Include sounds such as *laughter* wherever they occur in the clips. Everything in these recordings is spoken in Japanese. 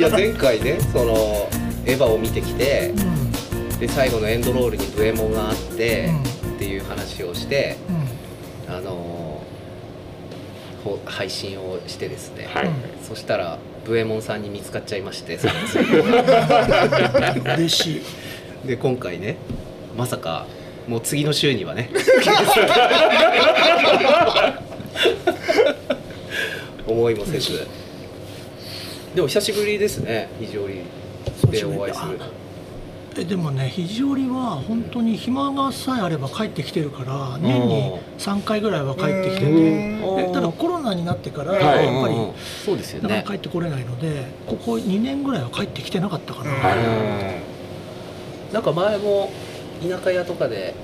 いや前回ねそのエヴァを見てきてうん。で最後のエンドロールにブエモンがあって、うん。っていう話をしてうん。あのほ配信をしてですね、はい、うんそしたらブエモンさんに見つかっちゃいまして *laughs* 嬉しい。で今回ねまさかもう次の週にはね。*laughs* 思いもせずでも久しぶりですね非常にでお会いする。えでもね肘折は本当に暇がさえあれば帰ってきてるから年に3回ぐらいは帰ってきてて。ただコロナになってからはい。やっぱりそうですよね。か帰ってこれないのでここ2年ぐらいは帰ってきてなかったかな、はい。なんか前も田舎屋とかで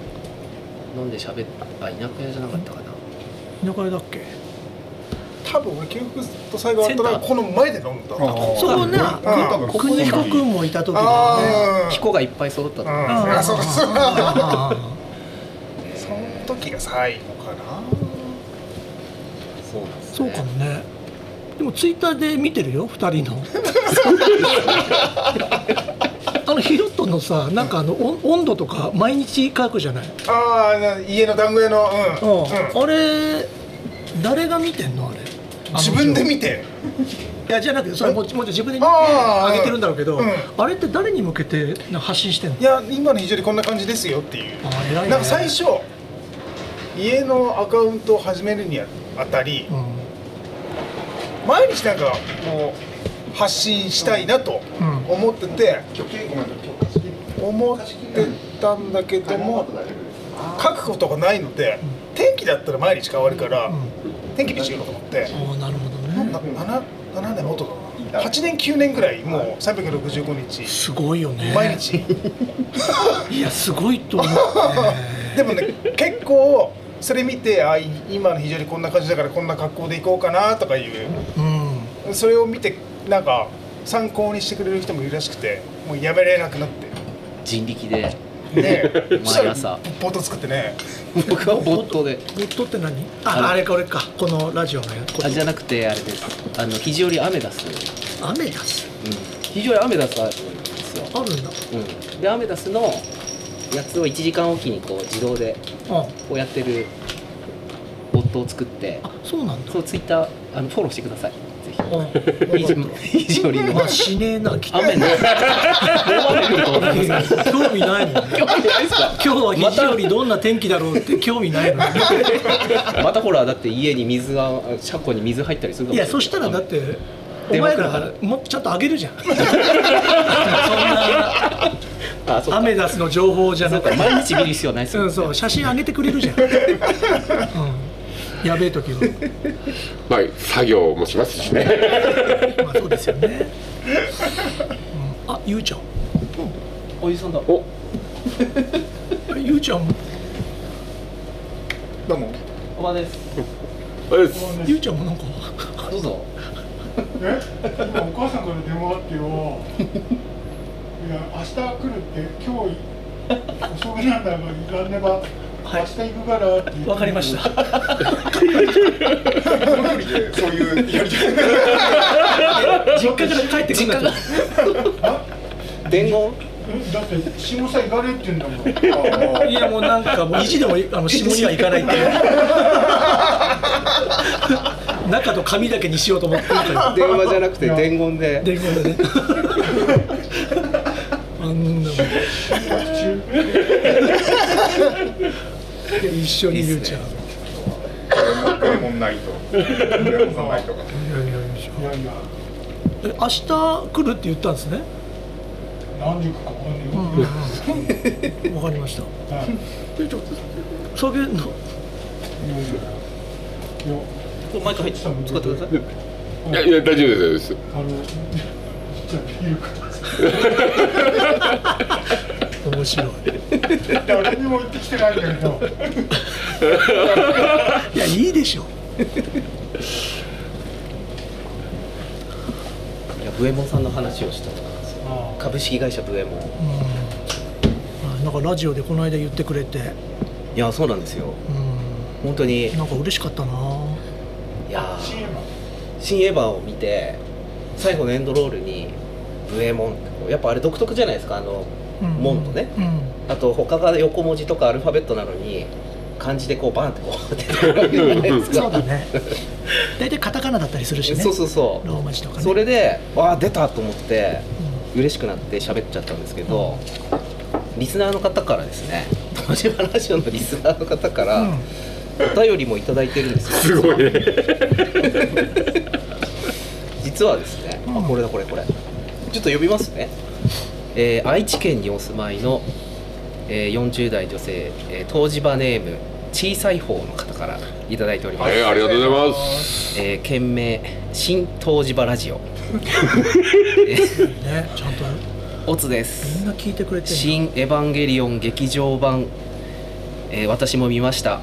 飲んで喋っあ田舎屋じゃなかったかな。田舎屋だっけ？多分俺記憶と最後あったらこの前で飲んだ。そこね多分国彦君もいた時だよねあ彦がいっぱい揃ったああそうかそうか。あその時が最後かな。そうなんですね。そうかもね。でもツイッターで見てるよ2人の。*laughs* あのヒロットのさなんかあの温温度とか毎日書くじゃない、ああな家の団子屋のうん、うん。あれ誰が見てんの？あれ自分で見て。いやじゃなくてそれももちろん自分で見てあげてるんだろうけど、うん。あれって誰に向けて発信してんの？いや今の非常にこんな感じですよっていう。なんか最初家のアカウントを始めるにあたりうん。毎日なんかもう発信したいなとうん。思ってて思ってたんだけども書くことがないので天気だったら毎日変わるからうん天気にしようと思って。ああなるほどなね 7, 7年もっとだな8年9年ぐらいもう365日。すごいよね。毎日。*laughs* いやすごいと思う、ね、*laughs* でもね結構それ見てあい今の非常にこんな感じだからこんな格好で行こうかなとかいう。うん。それを見てなんか参考にしてくれる人もいるらしくてもうやめられなくなって。人力でね。*laughs* そしたら毎朝ボート作ってね。僕はボットで。ボットって何？ああのあれか俺か。このラジオのやこあじゃなくてあれです。あの肘折アメダス、アメダスうん、肘折アメダスあるんですよ、あるんだ。うん、でアメダスのやつを1時間おきにこう自動であ。こうやってるボットを作って。あそうなんだ。そうツイッターあのフォローしてくださいぜあひ肘折のまあしねえな雨の大雨降ると思います興味ないもんね。興味ないですか？今日は肘よりどんな天気だろうって興味ないのに *laughs* またほらだって家に水が車庫に水入ったりするかもい。いやそしたらだってお前らもちゃんとあげるじゃん。*laughs* そんなアメダスの情報じゃなくて。か毎日見る必要ないですよ、うんそう写真あげてくれるじゃん、*laughs* うん、やべえ時は。まあ作業もしますしね。まあそうですよね、うん、あゆうちゃん。おじさんだ。お。ゆうちゃん。どうも。おばです。あれです。ゆうちゃんもなんか。どうぞ。え？今お母さんから電話あってよ。いや明日来るって今日遅くなんだから行かねば、はい。明日行くから。わかりました。そういうやり取り実家から帰ってくるんだ。と伝言？えだって下さ行かれって言うんだもん。いやもうなんかもう意地でもあの下には行かないって。中と紙だけにしようと思って電話じゃなくて伝言で。伝言でね。あんなもん *laughs* 一緒にゆうちゃん。レモンナイトレモンナイトがいやいやえ明日来るって言ったんですね？何時かわかんないけど、わかりました。はいえちょ酒のいやマイク入ってた使ってくださいいやいや大丈夫ですあのじゃあビールか白い。誰にも言ってきてないんだけど。いやいいでしょ。いやブエモンさんの話をしたんですよ。あ株式会社ブエモン。うん。あなんかラジオでこの間言ってくれて。いやそうなんですよ。うん。本当に。なんか嬉しかったな。いや新エヴァ。を見て最後のエンドロールにブエモンってこうやっぱあれ独特じゃないですか。あのうん門とね。うん。あと他が横文字とかアルファベットなのに漢字でこうバンってこう出てるわけじゃないですか。そうだね。大体カタカナだったりするしね。そうそうそう。ローマ字とかね。それでわあ出たと思ってう嬉しくなって喋っちゃったんですけど、リスナーの方からですね東芝ラジオのリスナーの方から、んうん。お便りもいただいてるんですよ。すごいね。*laughs* 実はですね、うん。あこれだこれこれ。ちょっと読みますね、えー愛知県にお住まいの、えー40代女性、えー東芝ネーム小さい方の方からいただいております、はいありがとうございます。えー件名新東芝ラジオ。えーねちゃんと。オツでみすんな聞いてくれてる新エヴァンゲリオン劇場版、えー私も見ました、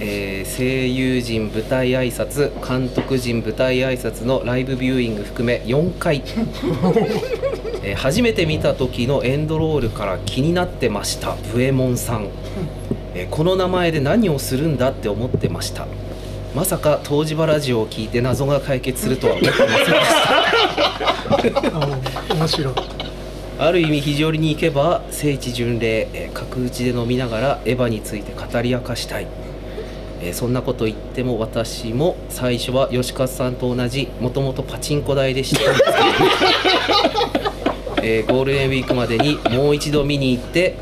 えー声優陣舞台挨拶監督陣舞台挨拶のライブビューイング含め4回、*laughs* えー初めて見た時のエンドロールから気になってました。ブエモンさん、えーこの名前で何をするんだって思ってました。まさか東芝ラジオを聞いて謎が解決するとは思ってませんでした。うん。面白い。ある意味非常に行けば聖地巡礼えー角打ちで飲みながらエヴァについて語り明かしたい、えーそんなこと言っても私も最初は吉勝さんと同じもともとパチンコ台でした。んですけど、えーゴールデンウィークまでにもう一度見に行って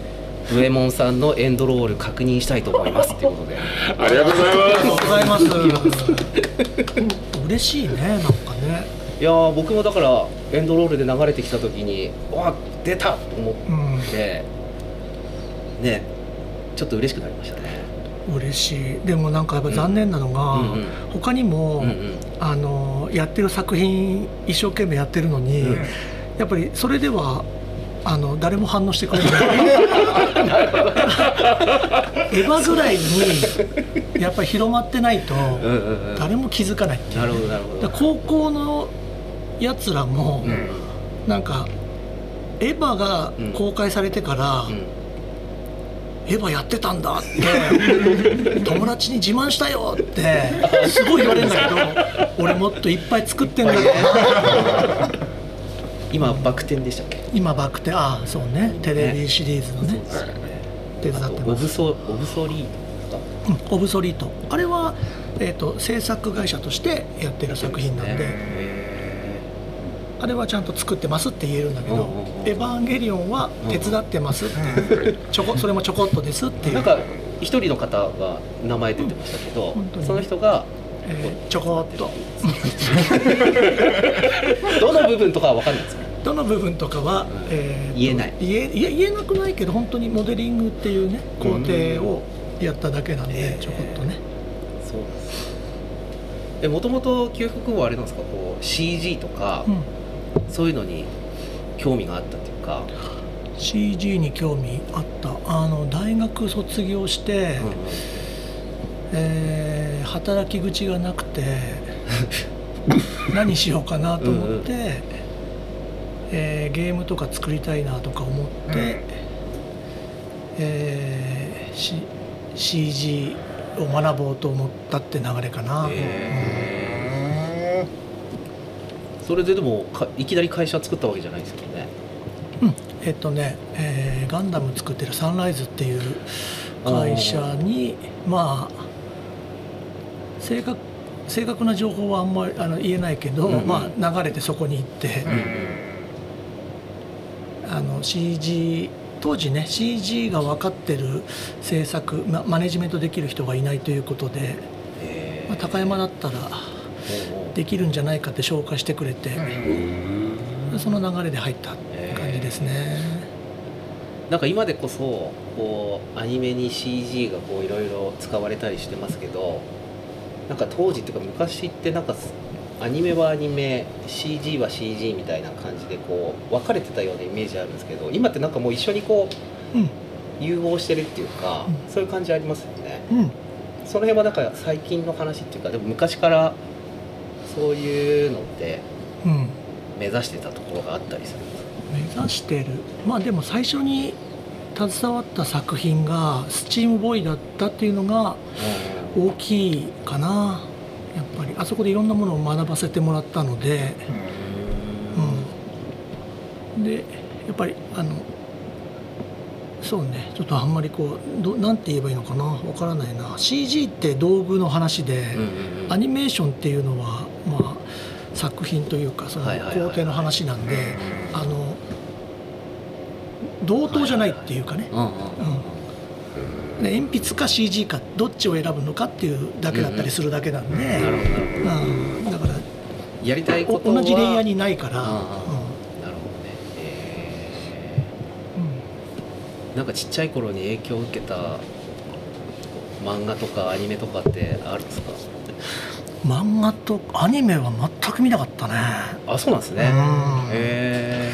ブエモンさんのエンドロール確認したいと思います。ということで。ありがとうございありがとうございます。うん嬉しいねなんかね。いやー僕もだからエンドロールで流れてきた時にわ出たと思うん。ってねちょっと嬉しくなりましたね。嬉しい。でもなんかやっぱ残念なのが、うんうん他にも、うんうん。あのやってる作品一生懸命やってるのに、うんやっぱりそれではあの誰も反応してくれない。*laughs* エヴァぐらいにやっぱり広まってないと誰も気づかないっていうなるほどなるほど。だから高校のやつらも、うん。なんかエヴァが公開されてから、うん。エヴァやってたんだって友達に自慢したよってすごい言われるんだけど *laughs* 俺もっといっぱい作ってんだよ *laughs* 今バク転でしたっけ？今バックテああそうね。テレビシリーズのね。手伝ってますオブソオブソリートうんオブソリート。あれは、えー、と制作会社としてやってる作品なんで、あれはちゃんと作ってますって言えるんだけどうんうんうん「エヴァンゲリオン」は手伝ってますっていう。ちょこそれもちょこっとですっていう。なんか一人の方が名前出てましたけど、本当に。その人がえーちょこっと。*laughs* どの部分とかは分かんないですかどの部分とかは、えーと言えない。言えいや言えなくないけど本当にモデリングっていうね工程をやっただけなんで、ちょこっとね。そうですえもともと給付君はあれなんですか？こう CG とか、うん。そういうのに興味があったっていうか、CG に興味あった。あの大学卒業して、えー働き口がなくて *laughs* 何しようかなと思って、うんうんえーゲームとか作りたいなとか思って、えー C- CG を学ぼうと思ったって流れかな、へそれででもかいきなり会社作ったわけじゃないですよね。うん。えっとね、えーガンダム作ってるサンライズっていう会社にまあ正確正確な情報はあんまりあの言えないけど、うんうん。まあ、流れてそこに行って、あの CG 当時ね CG が分かってる制作、ま、マネジメントできる人がいないということで、へまあ、高山だったらできるんじゃないかって紹介してくれて、その流れで入った感じですね。なんか今でこそこうアニメに CG がこういろいろ使われたりしてますけどなんか当時っていうか昔ってなんかすアニメはアニメ CG は CG みたいな感じでこう分かれてたようなイメージあるんですけど今ってなんかもう一緒にこううん融合してるっていうか、うん。そういう感じありますよね。うん。その辺はなんか最近の話っていうかでも昔からそういうのってうん。目指してたところがあったりするんですか？目指してる。まあでも最初に携わった作品がスチームボーイだったっていうのが大きいかなぱりあそこでいろんなものを学ばせてもらったので、でやっぱりあのそうねちょっとあんまりこうどなんて言えばいいのかなわからないな。CG って道具の話で、うんうんうん。アニメーションっていうのはまあ作品というかその工程の話なんで、あの同等じゃないっていうかね、うんうんうんで鉛筆か CG かどっちを選ぶのかっていうだけだったりするだけなんで、うんだからやりたいおことは同じレイヤーにないから、なるほどね。えうん。ーなんかちっちゃい頃に影響を受けた漫画とかアニメとかってあるんですか？漫画とアニメは全く見なかったね。あそうなんですね。うん。へ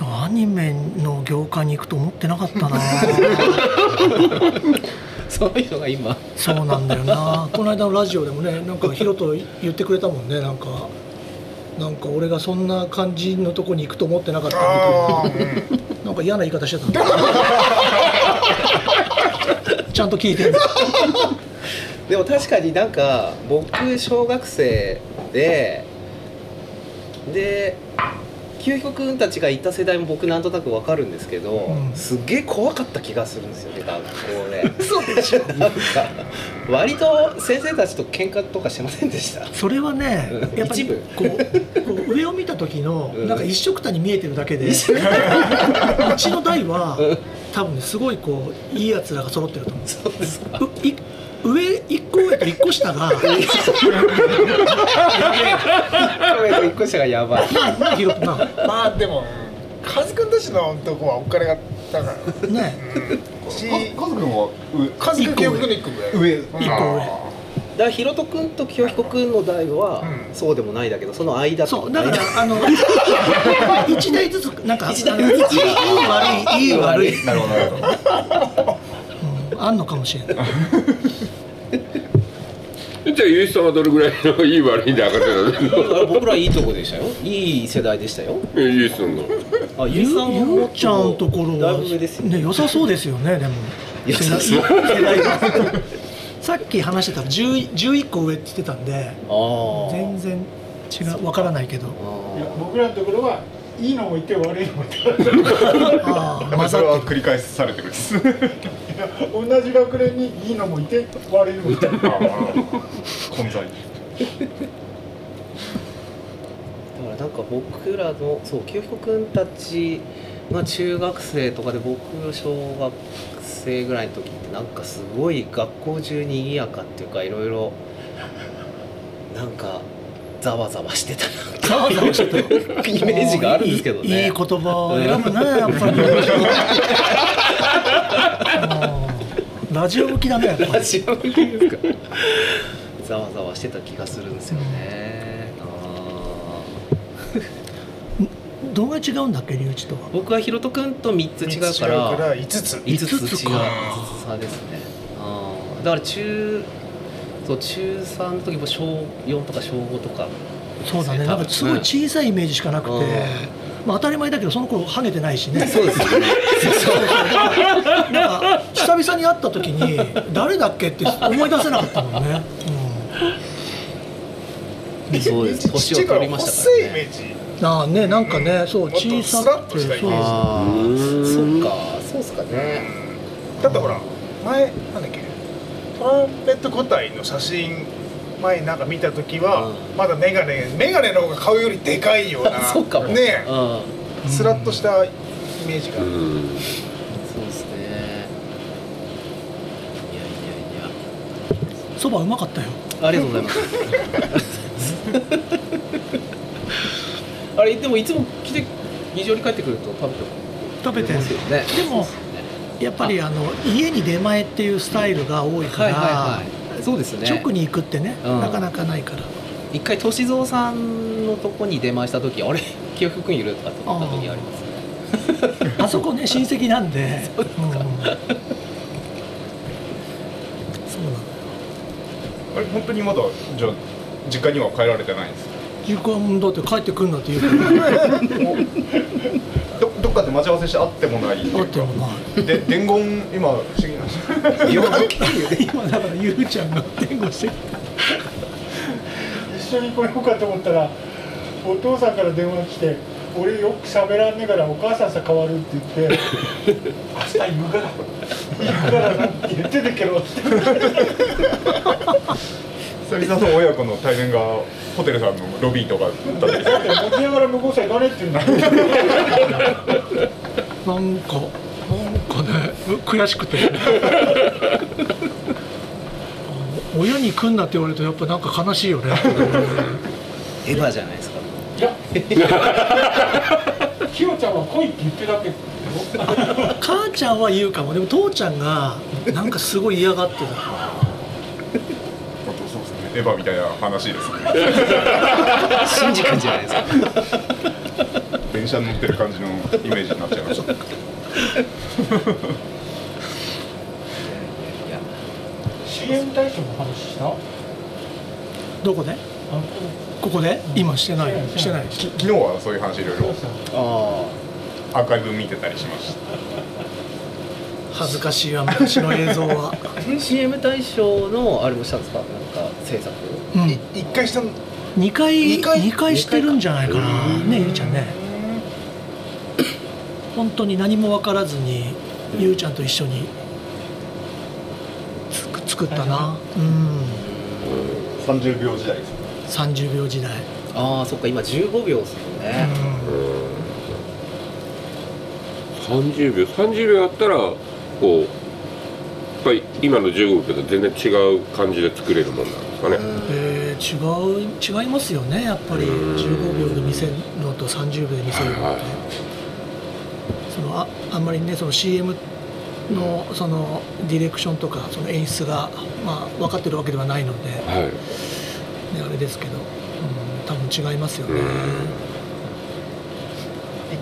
アニメの業界に行くと思ってなかったな。え *laughs* *laughs* そういうのが今。そうなんだよな。この間のラジオでもねなんかヒロト言ってくれたもんね。なんかなんか俺がそんな感じのとこに行くと思ってなかったみたいな。なんか嫌な言い方してたんだ *laughs* ちゃんと聞いてるでも確かになんか僕小学生でで清彦君たちがいた世代も僕なんとなくわかるんですけど、うん。すっげえ怖かった気がするんですよね学校でそうでしょ。なんか割と先生たちと喧嘩とかしてませんでした？それはねうん。やっぱりこうこう上を見た時のうん。なんか一緒くたに見えてるだけで、うちの代は多分ねすごいこういいやつらが揃ってると思う。そうですか上一個上と一個下が。一個下がやばい。まあでもカズくんたちのとこはお金がだから。ね。しカズ君はカズくん記憶の一個上。上。一個上。だからひろと君と清彦君の代はうん。そうでもないだけどその間そうだから間あの一台ずつなんかいい悪いいい悪い、なるほどなるほど。うん、あんのかもしれないじゃあゆうさんはどれぐらいのいい悪いで上がってたの僕らいいとこでしたよ。いい世代でしたよ。えゆうさんのあゆゆうさんうっとちゃんところだはいぶ上ですよね良さそうですよねでも。良さそう。世代がさっき話してたら10 11個上って言ってたんで全然違うわからないけど。いや僕らのところはいいのもいて悪いのも。い *laughs* てああ混やっぱりそれはざって繰り返されてるんです同じ学年にいいのもいて悪いのもいて。混在だからなんか僕らのそう清彦君たちが中学生とかで僕小学生ぐらいの時ってなんかすごい学校中に賑やかっていうかいろいろなんかざわざわしてたざわざわしてた。イメージがあるんですけどね。いいいい言葉。を選ぶねやっぱり。うんラジオ向きだねやっぱり。ラジオ向きですか。ざわざわしてた気がするんですよね、あどんぐらい違うんだっけ龍一とは？ー僕はひろと君と3つ違う3つ違うからから5つ。5つ違う五つ5つか差ですね。あーだから中そう中3の時も小4とか小5とか。そうだね。なんかすごい小さいイメージしかなくて、うんまあ、当たり前だけどその頃ハゲてないしね。そうですよね。なんか久々に会った時に誰だっけって思い出せなかったもんね、そうです。年を取りましたからね。ああねなんかねそう小さくてそう。そっかそうっすかね。だってほら前なんだっけトランペット個体の写真前なんか見た時は、うんまだメガネメガネの方が顔よりでかいようなそうかも。ねうん。スラッとしたイメージが、うん。そうですね。いやいやいや。そばうまかったよ。ありがとうございます。あれでもいつも来て二条に帰ってくると食べて食べてますよね。でもやっぱりあの家に出前っていうスタイルが多いから、はいはいはい。そうですね。直に行くってね、うん。なかなかないから。一回歳三さんのとこに出前した時あれ？*laughs* 清福君いる？とかって思った時あります。ね。あそこね親戚なんで。*laughs* そう,、ん、そうなのあれ本当にまだじゃあ実家には帰られてないんですか？ゆうこはだって帰ってくんなって言うから *laughs* っかで待ち合わせして会ってもない。あってもまあで伝言今不思議な。んですよ今だからゆうちゃんが弁護してる。一緒に来ようかと思ったらお父さんから電話来て俺よく喋らんねえからお母さんさ変わるって言って *laughs* 明日行くから。行くからなって言ってたけど。って久々の親子の対面がホテルさんのロビーとかだったりだって持ちながら向こうさ行かね。えって言うんだなんかなんかね悔しくて。親に来んなって言われるとやっぱなんか悲しいよね。エヴァじゃないですか。いやひよちゃんは来いって言ってたけど。*laughs* 母ちゃんは言うかも。でも父ちゃんがなんかすごい嫌がってたエヴァみたいな話ですね。シンジ君じゃないですか電車に乗ってる感じのイメージになっちゃいました。いや CM 大賞の話した？どこで？あここで？今してない？してないき昨日はそういう話いろいろ。あアーカイブ見てたりしました恥ずかしいわ昔の映像は。*laughs* あ CM 大賞のあれもしたんですか？なんか制作。うん。い一回したの2回二回？二回してるんじゃないかな。ねゆうちゃんね。本当に何も分からずにゆうちゃんと一緒につく作ったな。うん。30秒時代。です30秒時代。ああそっか。今15秒ですもんね、30秒。30秒あったらこうやっぱり今の15秒と全然違う感じで作れるもんなんですかね、えー違う違いますよねやっぱり。うん。15秒で見せるのと30秒で見せるのって、はいはい。そのああんまりねその CM のそのディレクションとかその演出が、まあ、分かってるわけではないので、ね、はい。あれですけど、うん、多分違いますよね、一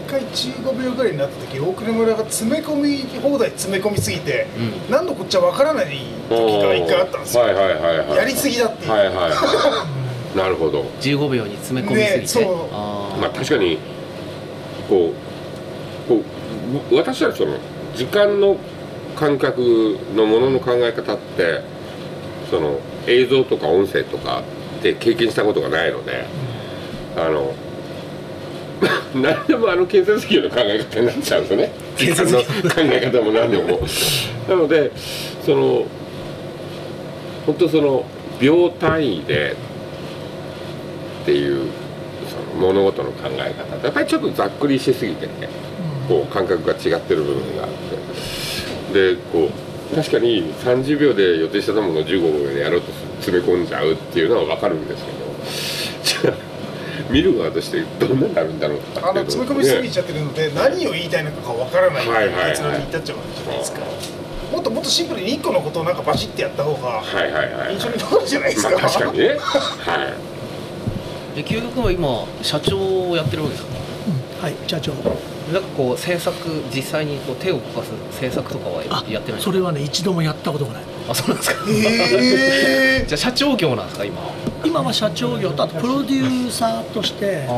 回15秒ぐらいになった時大倉村が詰め込み放題詰め込みすぎて、う何度こっちは分からない時が一回あったんですよ、はいはいはいはい。やりすぎだっていう、はいはい *laughs* なるほど。15秒に詰め込みすぎて、ねそう。あー。まあ確かにこうこう私はその時間の感覚のものの考え方ってその映像とか音声とかで経験したことがないので、あの *laughs* 何でもあの建設業の考え方になっちゃうんですよね。時間の考え方も何でも。なのでその本当その秒単位でっていうその物事の考え方。やっぱりちょっとざっくりしすぎてねこう感覚が違ってる部分があって。でこう確かに30秒で予定してたものを15秒でやろうと詰め込んじゃうっていうのは分かるんですけど。じゃあ見る側としてどんなになるんだろうとかあっていうの詰め込みすぎねちゃってるので、何を言いたいのかが分からないはいはいはい。結論に至っちゃうわけじゃないですか、もっともっとシンプルに1個のことをなんかバシッてやった方がはいはいはい印象に残るじゃないですか、まあ確かにね。はい。で究極は今社長をやってるわけですかうん。はい社長。なんかこう制作実際にこう手を動かす制作とかはあやってないそれはね一度もやったことがない。あそうなんですか。へ *laughs* じゃあ社長業なんですか今今は社長業とあとプロデューサーとしてああ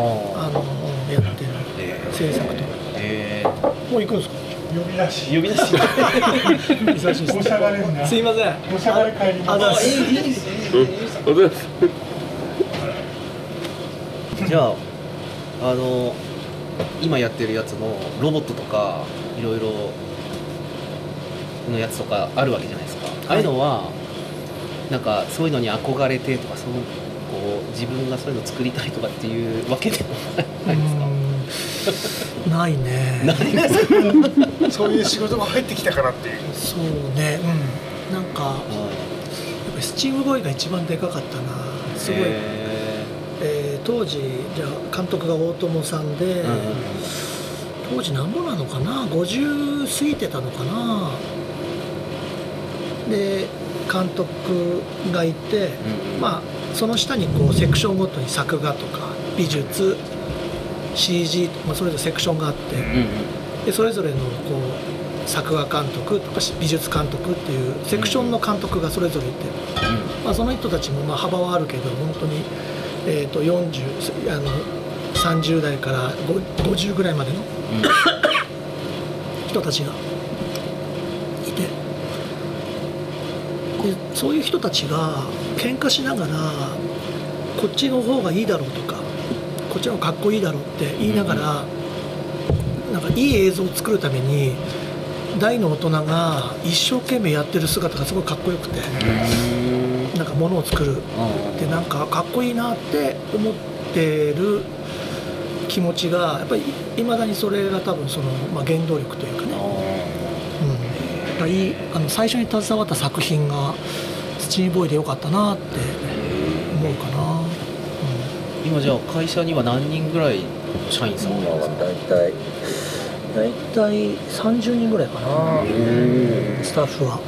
のやってるえ制作とえもう行くんですか？呼び出し。呼び出し。久しぶりおしゃがれんなすいません。おしゃがれ帰ります。あいいですじゃああの今やってるやつのロボットとかいろいろのやつとかあるわけじゃないですか、ああいうのはなんかそういうのに憧れてとかそのこう自分がそういうの作りたいとかっていうわけでもないですか？うーん。ないね。ーそういう仕事が入ってきたからっていう。そうね。うん。なんかやっぱりスチームボーイが一番でかかったな。すごい、へえー当時じゃあ監督が大友さんで、ーうんうん。当時何ぼなのかな？50過ぎてたのかな？で監督がいて、うんまあその下にこうセクションごとに作画とか美術 CG と、まあ、それぞれセクションがあって、でそれぞれのこう作画監督とか美術監督っていうセクションの監督がそれぞれいて、まあ、その人たちもまあ幅はあるけど本当に、えー、と40あの30代から5 50ぐらいまでの人たちがいてでそういう人たちが喧嘩しながらこっちの方がいいだろうとかここっちの方がかっこいいだろうって言いながら、なんかいい映像を作るために大の大人が一生懸命やってる姿がすごいかっこよくて、なんかものを作るでなんかかっこいいなって思ってる気持ちがやっぱりいまだにそれが多分その、まあ、原動力というかね、うん、だからいいあの最初に携わった作品が「スチームボーイ」でよかったなって思うかな、今じゃあ会社には何人ぐらい社員さんがいるんですか？大体。大体30人ぐらいかな。スタッフは、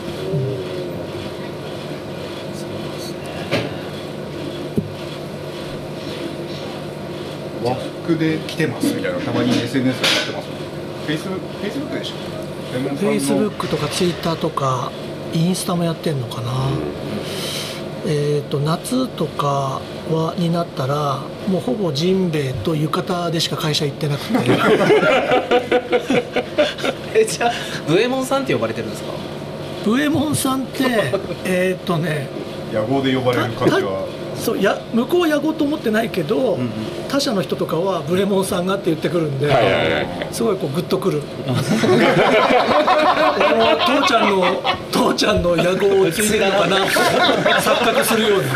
和服で来てますみたいな。たまに SNS でやってますフェイスブックフェイスブックでしょフェイスブックとかツイッターとかインスタもやってんのかな、えー、と夏とかはになったらもうほぼジンベエと浴衣でしか会社行ってなくて。*laughs* えじゃあブエモンさんって呼ばれてるんですか？ブエモンさんってえっとね野号で呼ばれる感じはそうや向こうやごうと思ってないけど、他社の人とかはブレモンさんがって言ってくるんで、はいはいはいすごいこうグッとくる。*laughs* 父ちゃんの父ちゃんの野望を継いでるのかな。錯覚するように